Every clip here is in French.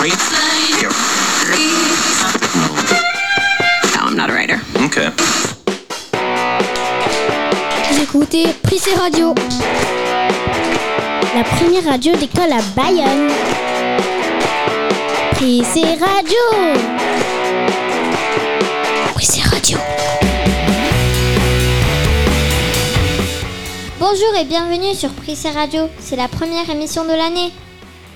No, I'm not a writer. Okay. Vous écoutez Prissé Radio. La première radio d'école à Bayonne. Prissé Radio. Prissé Radio. Bonjour et bienvenue sur Prissé Radio. C'est la première émission de l'année.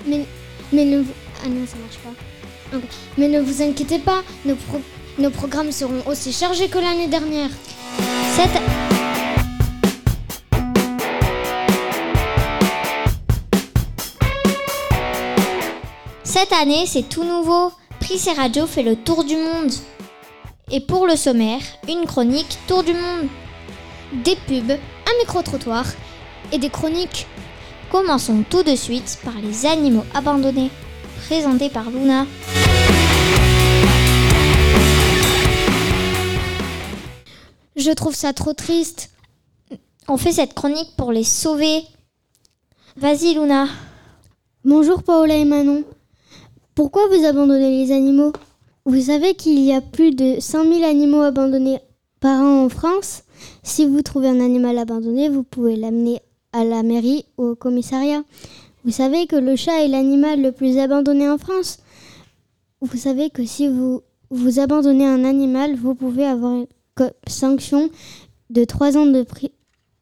Mais, mais ne. Ah non, ça marche pas. Mais ne vous inquiétez pas, nos, pro- nos programmes seront aussi chargés que l'année dernière. Cette... Année, c'est tout nouveau. Prissé Radio fait le tour du monde. Et pour le sommaire, une chronique Tour du monde. Des pubs, un micro-trottoir et des chroniques. Commençons tout de suite par les animaux abandonnés, présentés par Luna. Je trouve ça trop triste. On fait cette chronique pour les sauver. Vas-y Luna. Bonjour Paola et Manon. Pourquoi vous abandonnez les animaux? Vous savez qu'il y a plus de 5000 animaux abandonnés par an en France Si vous trouvez un animal abandonné, vous pouvez l'amener à la mairie ou au commissariat. Vous savez que le chat est l'animal le plus abandonné en France Vous savez que si vous, vous abandonnez un animal, vous pouvez avoir une sanction de 3 ans de, pri-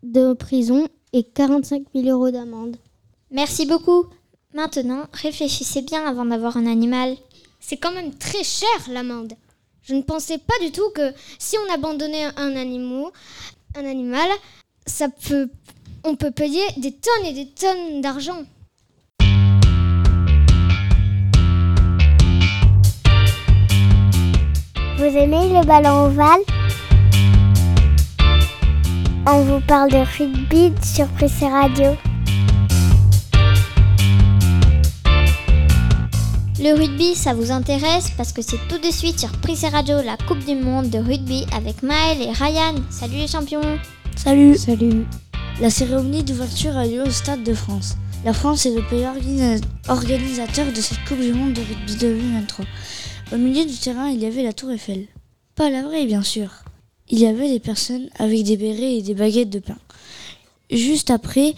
de prison et 45 000 euros d'amende. Merci beaucoup. Maintenant, réfléchissez bien avant d'avoir un animal. C'est quand même très cher l'amende. Je ne pensais pas du tout que si on abandonnait un animal, un animal, ça peut, on peut payer des tonnes et des tonnes d'argent. Vous aimez le ballon ovale? On vous parle de rugby sur Prissé Radio. Le rugby, ça vous intéresse? Parce que c'est tout de suite sur Prissé Radio, la Coupe du Monde de rugby avec Maël et Ryan. Salut les champions Salut Salut La cérémonie d'ouverture a lieu au Stade de France. La France est le pays organisa- organisateur de cette Coupe du Monde de rugby 2023. Au milieu du terrain, il y avait la tour Eiffel. Pas la vraie, bien sûr. Il y avait des personnes avec des bérets et des baguettes de pain. Juste après,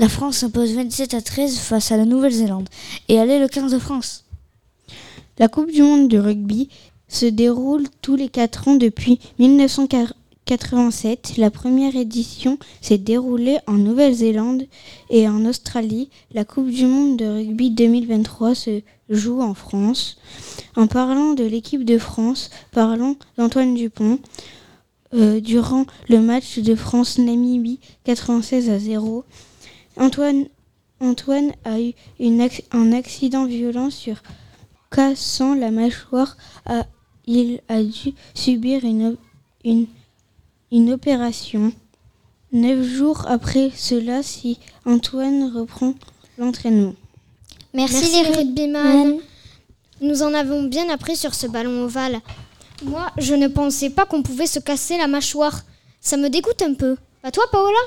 la France s'impose 27 à 13 face à la Nouvelle-Zélande. Et elle est le 15 de France. La Coupe du Monde de rugby se déroule tous les 4 ans depuis 1987. La première édition s'est déroulée en Nouvelle-Zélande et en Australie. La Coupe du Monde de rugby 2023 se joue en France. En parlant de l'équipe de France, parlons d'Antoine Dupont. Euh, durant le match de France-Namibie 96 à 0, Antoine, a eu un accident violent sur cassant la mâchoire, a- il a dû subir une, une opération. Neuf jours après cela, si Antoine reprend l'entraînement. Merci, Merci les rugbyman. Nous en avons bien appris sur ce ballon ovale. Moi, je ne pensais pas qu'on pouvait se casser la mâchoire. Ça me dégoûte un peu. Pas toi, Paola?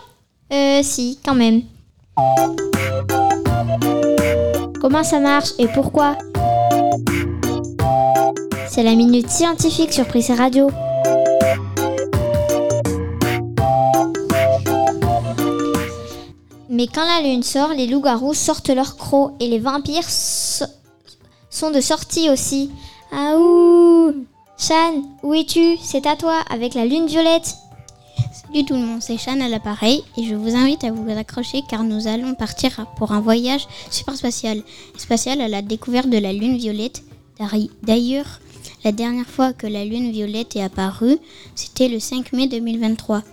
Euh, si, quand même. Comment ça marche et pourquoi? C'est la minute scientifique sur Prissé Radio. Mais quand la lune sort, les loups-garous sortent leurs crocs et les vampires so- sont de sortie aussi. Ah ouh Shan, où es-tu? C'est à toi, avec la lune violette. Salut tout le monde, c'est Shan à l'appareil et je vous invite à vous accrocher car nous allons partir pour un voyage super spatial. Spatial à la découverte de la lune violette. D'ailleurs, la dernière fois que la lune violette est apparue, c'était le 5 mai 2023.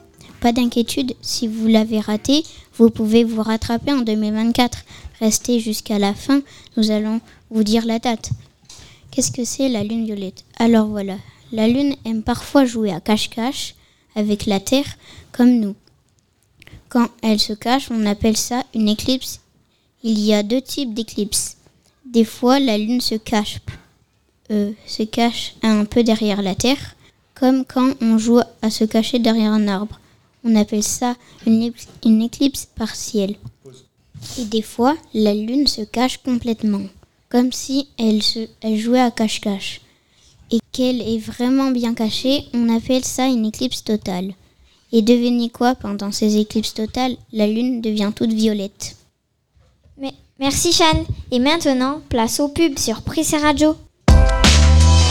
Pas d'inquiétude, si vous l'avez raté, vous pouvez vous rattraper en 2024. Restez jusqu'à la fin, nous allons vous dire la date. Qu'est-ce que c'est la lune violette? Alors voilà, la lune aime parfois jouer à cache-cache avec la Terre comme nous. Quand elle se cache, on appelle ça une éclipse. Il y a deux types d'éclipses. Des fois, la lune se cache, euh, se cache un peu derrière la Terre, comme quand on joue à se cacher derrière un arbre. On appelle ça une, une éclipse partielle. Et des fois, la lune se cache complètement. comme si elle, se, elle jouait à cache-cache. Et qu'elle est vraiment bien cachée, on appelle ça une éclipse totale. Et devinez quoi, pendant ces éclipses totales, la lune devient toute violette. Mais, merci Chan. Et maintenant, place au pub sur Prissé Radio.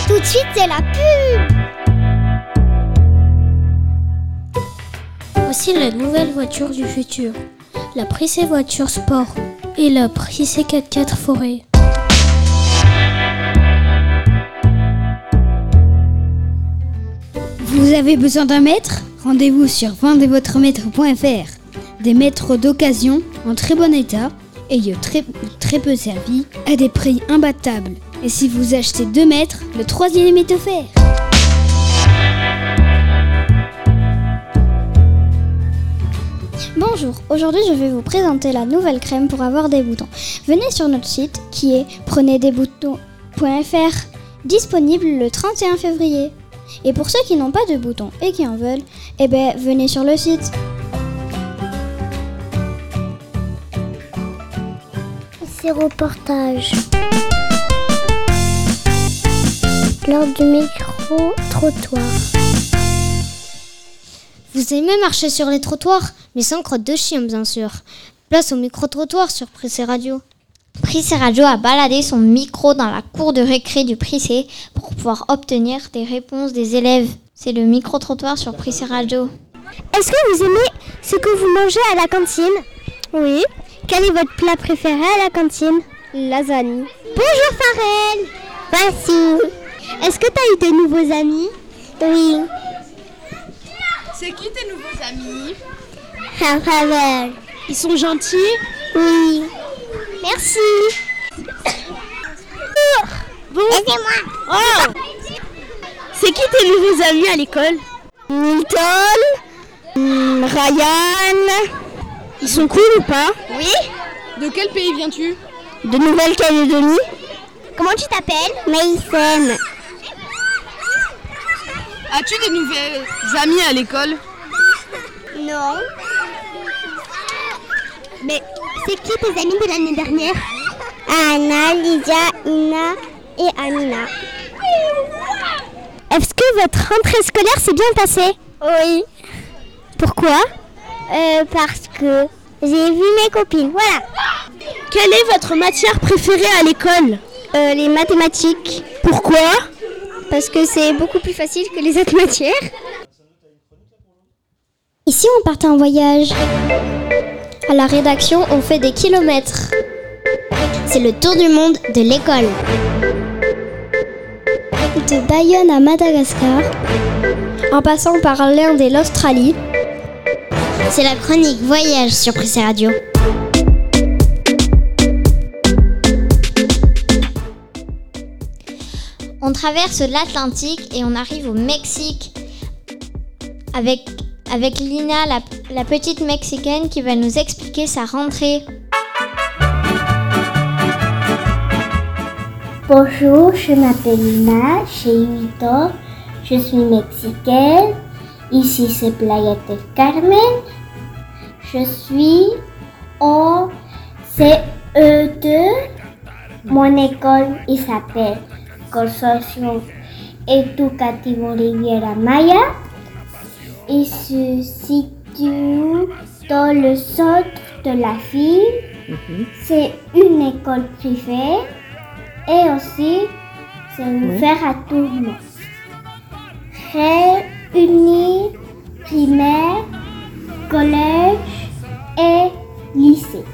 Tout de suite, c'est la pub Voici la nouvelle voiture du futur. La Prissé Voiture Sport et la Prissé 4x4 Forêt. Vous avez besoin d'un maître? Rendez-vous sur vendezvotremaître.fr. Des maîtres d'occasion en très bon état, ayant très, très peu servi, à des prix imbattables. Et si vous achetez deux mètres, le troisième est offert. Bonjour, aujourd'hui je vais vous présenter la nouvelle crème pour avoir des boutons. Venez sur notre site qui est prenez-des-boutons.fr, disponible le 31 février. Et pour ceux qui n'ont pas de boutons et qui en veulent, eh ben venez sur le site. C'est reportage. Lors du micro-trottoir. Vous aimez marcher sur les trottoirs, mais sans crotte de chien, bien sûr. Place au micro-trottoir sur Prissé Radio. Prissé Radio a baladé son micro dans la cour de récré du Prissé pour pouvoir obtenir des réponses des élèves. C'est le micro-trottoir sur Prissé Radio. Est-ce que vous aimez ce que vous mangez à la cantine? Oui. Quel est votre plat préféré à la cantine? Lasagne. Bonjour Farel Merci. Est-ce que tu as eu de nouveaux amis? Oui. C'est qui tes nouveaux amis? Ils sont gentils Oui. Merci. Bon. Aidez-moi. Oh C'est qui tes nouveaux amis à l'école Milton, hmm, Ryan. Ils sont cool ou pas Oui. De quel pays viens-tu De Nouvelle-Calédonie. Comment tu t'appelles Maïsen. As-tu des nouvelles amies à l'école Non. Mais c'est qui tes amis de l'année dernière? Anna, Lydia, Ina et Amina. Est-ce que votre rentrée scolaire s'est bien passée? Oui. Pourquoi? Euh, Parce que j'ai vu mes copines, voilà. Quelle est votre matière préférée à l'école? Euh, les mathématiques. Pourquoi? Parce que c'est beaucoup plus facile que les autres matières. Ici on partait en voyage. À la rédaction, on fait des kilomètres. C'est le tour du monde de l'école. De Bayonne à Madagascar, en passant par l'Inde et l'Australie. C'est la chronique voyage sur Prissé Radio. On traverse l'Atlantique et on arrive au Mexique avec, avec Lina, la, petite Mexicaine, qui va nous expliquer sa rentrée. Bonjour, je m'appelle Lina, j'ai 8 ans, je suis mexicaine. Ici c'est Playa del Carmen. Je suis au CE2. Mon école s'appelle Consortium Educativo Riviera Maya. Il se situe dans le centre de la ville. C'est une école privée et aussi c'est ouvert à tout le monde. Réunis primaire, collège et lycée.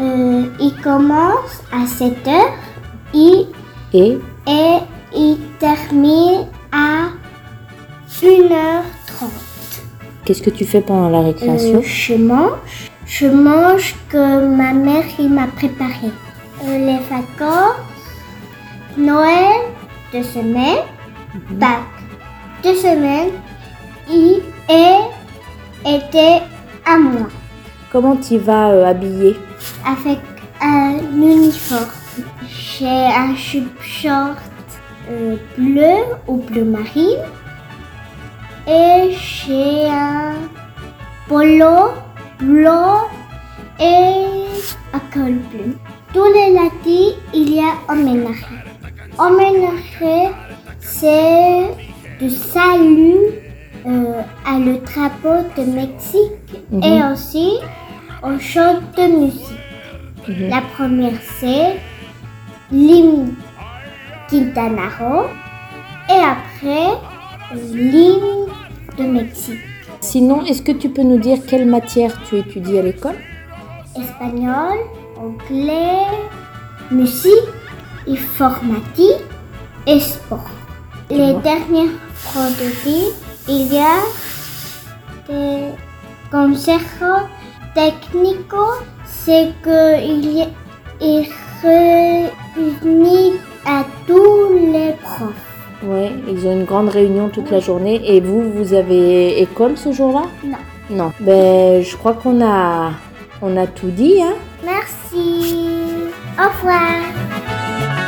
Euh, il commence à 7 heures et, Et? et il termine à 1h30. Qu'est-ce que tu fais pendant la récréation Euh, je mange. Je mange que ma mère il m'a préparé. Euh, les vacances, Noël, deux semaines, Pâques, deux semaines, et, et était à moi Comment tu vas euh, habillé avec un uniforme. J'ai un short bleu ou bleu marine et j'ai un polo blanc et un col bleu. tous les lundis, il y a homénage. Homénage, c'est du salut euh, à le drapeau de Mexique Mhm. et aussi au chant de musique. Mhm. La première, c'est l'hymne Quintana Roo et après l'hymne de Mexique. Sinon, est-ce que tu peux nous dire quelle matière tu étudies à l'école? Espagnol, anglais, musique, informatique et sport. Les dernières produits, il y a des conseils techniques, c'est qu'il réunit à tous les Ouais, ils ont une grande réunion toute la journée. Et vous, vous avez école ce jour-là? Non. Non. Ben, je crois qu'on a, on a tout dit, hein Merci. Au revoir.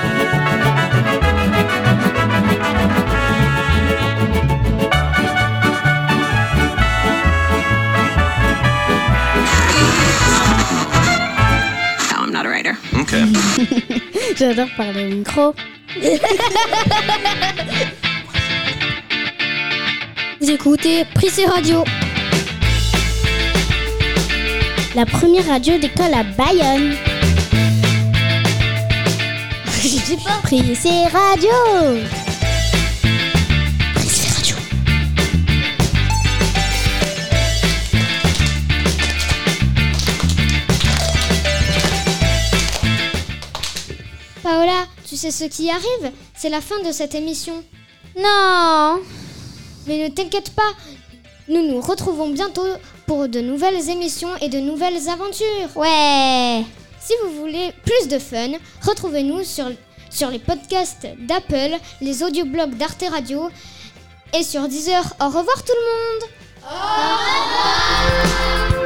No, I'm not a writer. Okay. J'adore parler au micro. Vous écoutez Prissé Radio. La première radio d'école à Bayonne. Je sais pas. Prissé Radio. Sais ce qui arrive C'est la fin de cette émission. Non Mais ne t'inquiète pas, nous nous retrouvons bientôt pour de nouvelles émissions et de nouvelles aventures. Ouais Si vous voulez plus de fun, retrouvez-nous sur, sur les podcasts d'Apple, les audioblogs d'Arte Radio et sur Deezer. Au revoir tout le monde Au revoir